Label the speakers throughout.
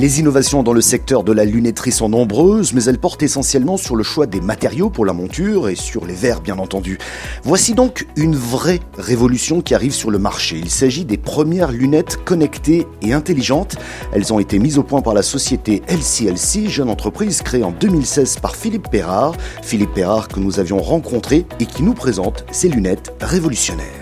Speaker 1: Les innovations dans le secteur de la lunetterie sont nombreuses, mais elles portent essentiellement sur le choix des matériaux pour la monture et sur les verres bien entendu. Voici donc une vraie révolution qui arrive sur le marché. Il s'agit des premières lunettes connectées et intelligentes. Elles ont été mises au point par la société LCLC, jeune entreprise créée en 2016 par Philippe Perrard. Philippe Perrard que nous avions rencontré et qui nous présente ces lunettes révolutionnaires.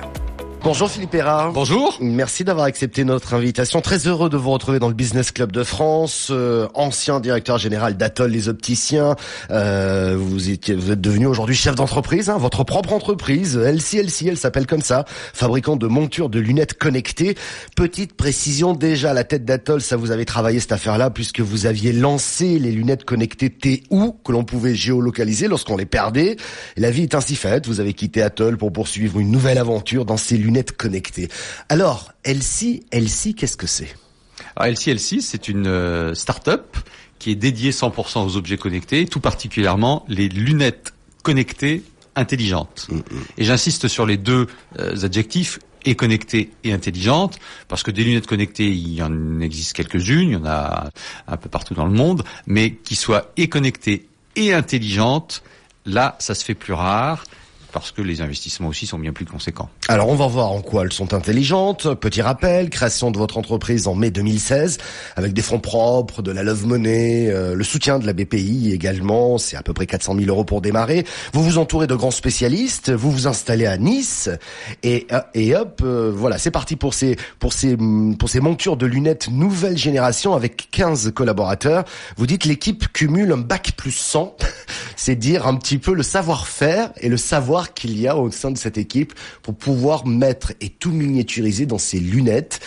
Speaker 1: Bonjour Philippe Perrard.
Speaker 2: Bonjour.
Speaker 1: Merci d'avoir accepté notre invitation. Très heureux de vous retrouver dans le Business Club de France. Euh, ancien directeur général d'Atoll les opticiens. Euh, vous, étiez, vous êtes devenu aujourd'hui chef d'entreprise. Hein, votre propre entreprise, LCLC, elle s'appelle comme ça. Fabricant de montures de lunettes connectées. Petite précision déjà, la tête d'Atoll, ça vous avez travaillé cette affaire-là puisque vous aviez lancé les lunettes connectées TU que l'on pouvait géolocaliser lorsqu'on les perdait. la vie est ainsi faite. Vous avez quitté Atoll pour poursuivre une nouvelle aventure dans ces lunettes lunettes Alors, LC, LC, qu'est-ce que c'est?
Speaker 2: Alors, LC, LC, c'est une euh, start-up qui est dédiée 100% aux objets connectés, tout particulièrement les lunettes connectées intelligentes. Mm, mm. Et j'insiste sur les deux euh, adjectifs et connectées et intelligentes, parce que des lunettes connectées, il y en existe quelques-unes, il y en a un peu partout dans le monde, mais qui soient et connectées et intelligentes, là, ça se fait plus rare parce que les investissements aussi sont bien plus conséquents.
Speaker 1: Alors on va voir en quoi elles sont intelligentes. Petit rappel, création de votre entreprise en mai 2016 avec des fonds propres, de la love money, euh, le soutien de la BPI également. C'est à peu près 400 000 euros pour démarrer. Vous vous entourez de grands spécialistes, vous vous installez à Nice et, euh, et hop, euh, voilà, c'est parti pour ces pour ces pour ces montures de lunettes nouvelle génération avec 15 collaborateurs. Vous dites l'équipe cumule un bac plus 100, c'est dire un petit peu le savoir-faire et le savoir qu'il y a au sein de cette équipe pour pouvoir mettre et tout miniaturiser dans ces lunettes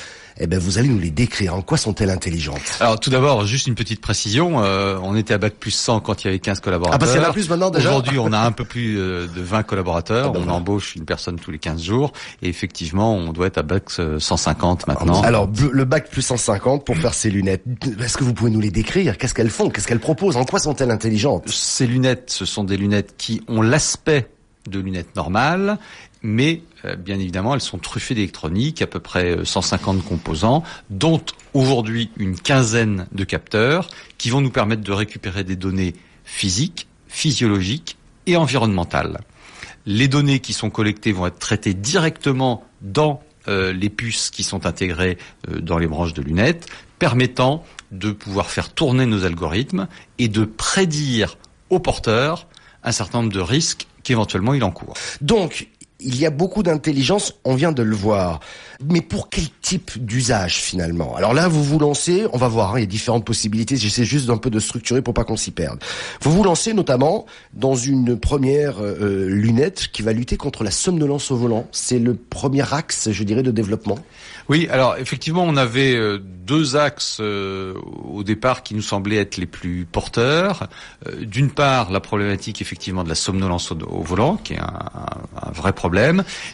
Speaker 1: eh ben vous allez nous les décrire. En quoi sont-elles intelligentes?
Speaker 2: Alors tout d'abord, juste une petite précision. Euh, on était à bac plus 100 quand il y avait 15 collaborateurs. Ah
Speaker 1: parce qu'il y en a plus maintenant déjà?
Speaker 2: Aujourd'hui, on a un peu plus euh, de 20 collaborateurs. Ah ben on embauche une personne tous les 15 jours. Et effectivement, on doit être à bac 150 euh, maintenant.
Speaker 1: Alors le bac plus 150 pour faire ces lunettes. Est-ce que vous pouvez nous les décrire? Qu'est-ce qu'elles font? Qu'est-ce qu'elles proposent? En quoi sont-elles intelligentes?
Speaker 2: Ces lunettes, ce sont des lunettes qui ont l'aspect de lunettes normales, mais euh, bien évidemment, elles sont truffées d'électronique, à peu près 150 euh, composants, dont aujourd'hui une quinzaine de capteurs qui vont nous permettre de récupérer des données physiques, physiologiques et environnementales. Les données qui sont collectées vont être traitées directement dans euh, les puces qui sont intégrées dans les branches de lunettes, permettant de pouvoir faire tourner nos algorithmes et de prédire aux porteurs un certain nombre de risques qu'éventuellement il encourt.
Speaker 1: Donc, il y a beaucoup d'intelligence, on vient de le voir. Mais pour quel type d'usage finalement? Alors là, vous vous lancez, on va voir, hein, il y a différentes possibilités, j'essaie juste d'un peu de structurer pour pas qu'on s'y perde. Vous vous lancez notamment dans une première euh, euh, lunette qui va lutter contre la somnolence au volant. C'est le premier axe, je dirais, de développement.
Speaker 2: Oui, alors effectivement, on avait euh, deux axes au départ qui nous semblaient être les plus porteurs. D'une part, la problématique effectivement de la somnolence au, volant, qui est un, un vrai problème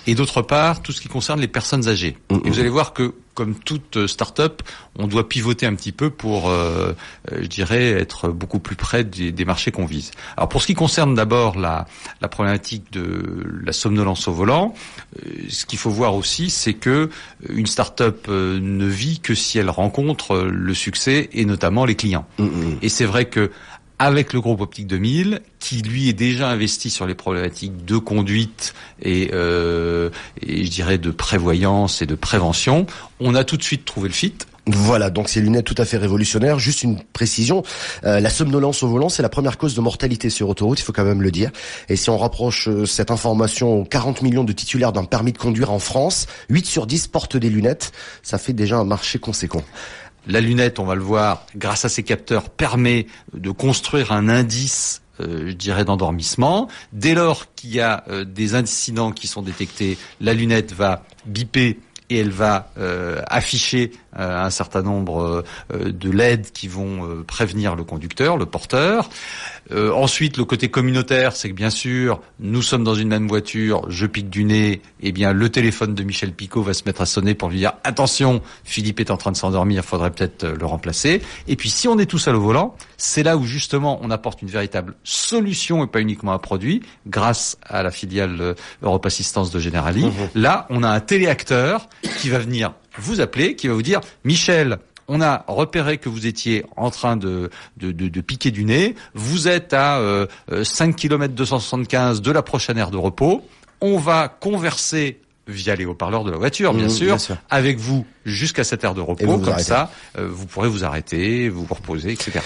Speaker 2: et d'autre part tout ce qui concerne les personnes âgées. Mm, et vous mm. allez voir que comme toute euh, start-up, on doit pivoter un petit peu pour, euh, euh, je dirais, être beaucoup plus près des, marchés qu'on vise. Alors pour ce qui concerne d'abord la, la problématique de la somnolence au volant, ce qu'il faut voir aussi, c'est que une start-up ne vit que si elle rencontre le succès et notamment les clients. Mm, et c'est vrai que avec le groupe Optique 2000, qui lui est déjà investi sur les problématiques de conduite et, euh, et je dirais de prévoyance et de prévention, on a tout de suite trouvé le fit.
Speaker 1: Voilà, donc ces lunettes tout à fait révolutionnaires. Juste une précision, euh, la somnolence au volant, c'est la première cause de mortalité sur autoroute, il faut quand même le dire. Et si on rapproche euh, cette information aux 40 millions de titulaires d'un permis de conduire en France, 8 sur 10 portent des lunettes, ça fait déjà un marché conséquent.
Speaker 2: La lunette, on va le voir, grâce à ses capteurs, permet de construire un indice euh, je dirais d'endormissement. Dès lors qu'il y a euh, des incidents qui sont détectés, la lunette va biper et elle va euh, afficher un certain nombre euh, de LED qui vont prévenir le conducteur, le porteur. ensuite, le côté communautaire, c'est que bien sûr, nous sommes dans une même voiture, je pique du nez, et eh bien le téléphone de Michel Picot va se mettre à sonner pour lui dire attention, Philippe est en train de s'endormir, faudrait peut-être le remplacer. Et puis si on est tout seul au volant, c'est là où justement on apporte une véritable solution et pas uniquement un produit, grâce à la filiale Europe Assistance de Generali. Mmh. Là, on a un téléacteur qui va venir vous appeler, qui va vous dire Michel, on a repéré que vous étiez en train de, de, de, piquer du nez, vous êtes à 5 km 275 de la prochaine aire de repos, on va converser via les haut-parleurs de la voiture, bien, mmh, sûr, avec vous jusqu'à cette heure de repos. Comme ça, euh, vous pourrez vous arrêter, vous reposer, etc.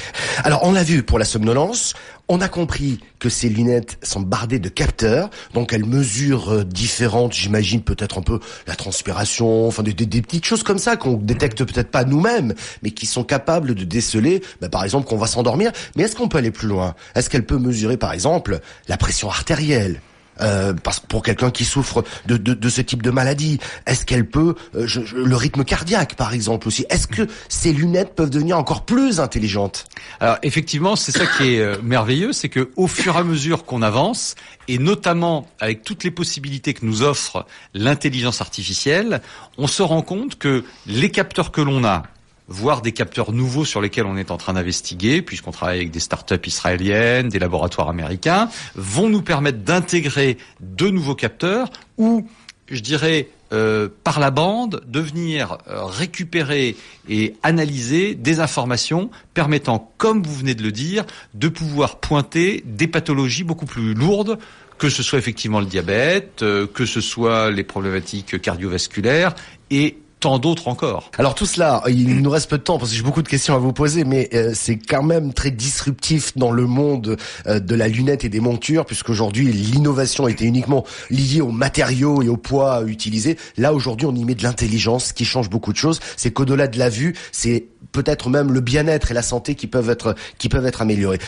Speaker 1: Alors, on l'a vu pour la somnolence. On a compris que ces lunettes sont bardées de capteurs, donc elles mesurent euh, différentes, j'imagine peut-être un peu la transpiration, enfin des, des, petites choses comme ça qu'on détecte peut-être pas nous-mêmes, mais qui sont capables de déceler, bah, par exemple, qu'on va s'endormir. Mais est-ce qu'on peut aller plus loin? Est-ce qu'elle peut mesurer, par exemple, la pression artérielle? Euh, parce, pour quelqu'un qui souffre de, de, de, ce type de maladie Est-ce qu'elle peut euh, le rythme cardiaque par exemple aussi Est-ce que ces lunettes peuvent devenir encore plus intelligentes?
Speaker 2: Alors effectivement, c'est ça qui est euh, merveilleux, c'est que au fur et à mesure qu'on avance, et notamment avec toutes les possibilités que nous offre l'intelligence artificielle, on se rend compte que les capteurs que l'on a voire des capteurs nouveaux sur lesquels on est en train d'investiguer, puisqu'on travaille avec des startups israéliennes, des laboratoires américains, vont nous permettre d'intégrer de nouveaux capteurs ou, je dirais, euh, par la bande, de venir euh, récupérer et analyser des informations permettant, comme vous venez de le dire, de pouvoir pointer des pathologies beaucoup plus lourdes que ce soit effectivement le diabète, euh, que ce soit les problématiques cardiovasculaires et tant d'autres encore.
Speaker 1: Alors tout cela, il nous reste peu de temps parce que j'ai beaucoup de questions à vous poser, mais euh, c'est quand même très disruptif dans le monde euh, de la lunette et des montures, puisqu'aujourd'hui l'innovation était uniquement liée aux matériaux et au poids utilisés. Là aujourd'hui, on y met de l'intelligence qui change beaucoup de choses. C'est qu'au-delà de la vue, c'est peut-être même le bien-être et la santé qui peuvent être qui peuvent être améliorés.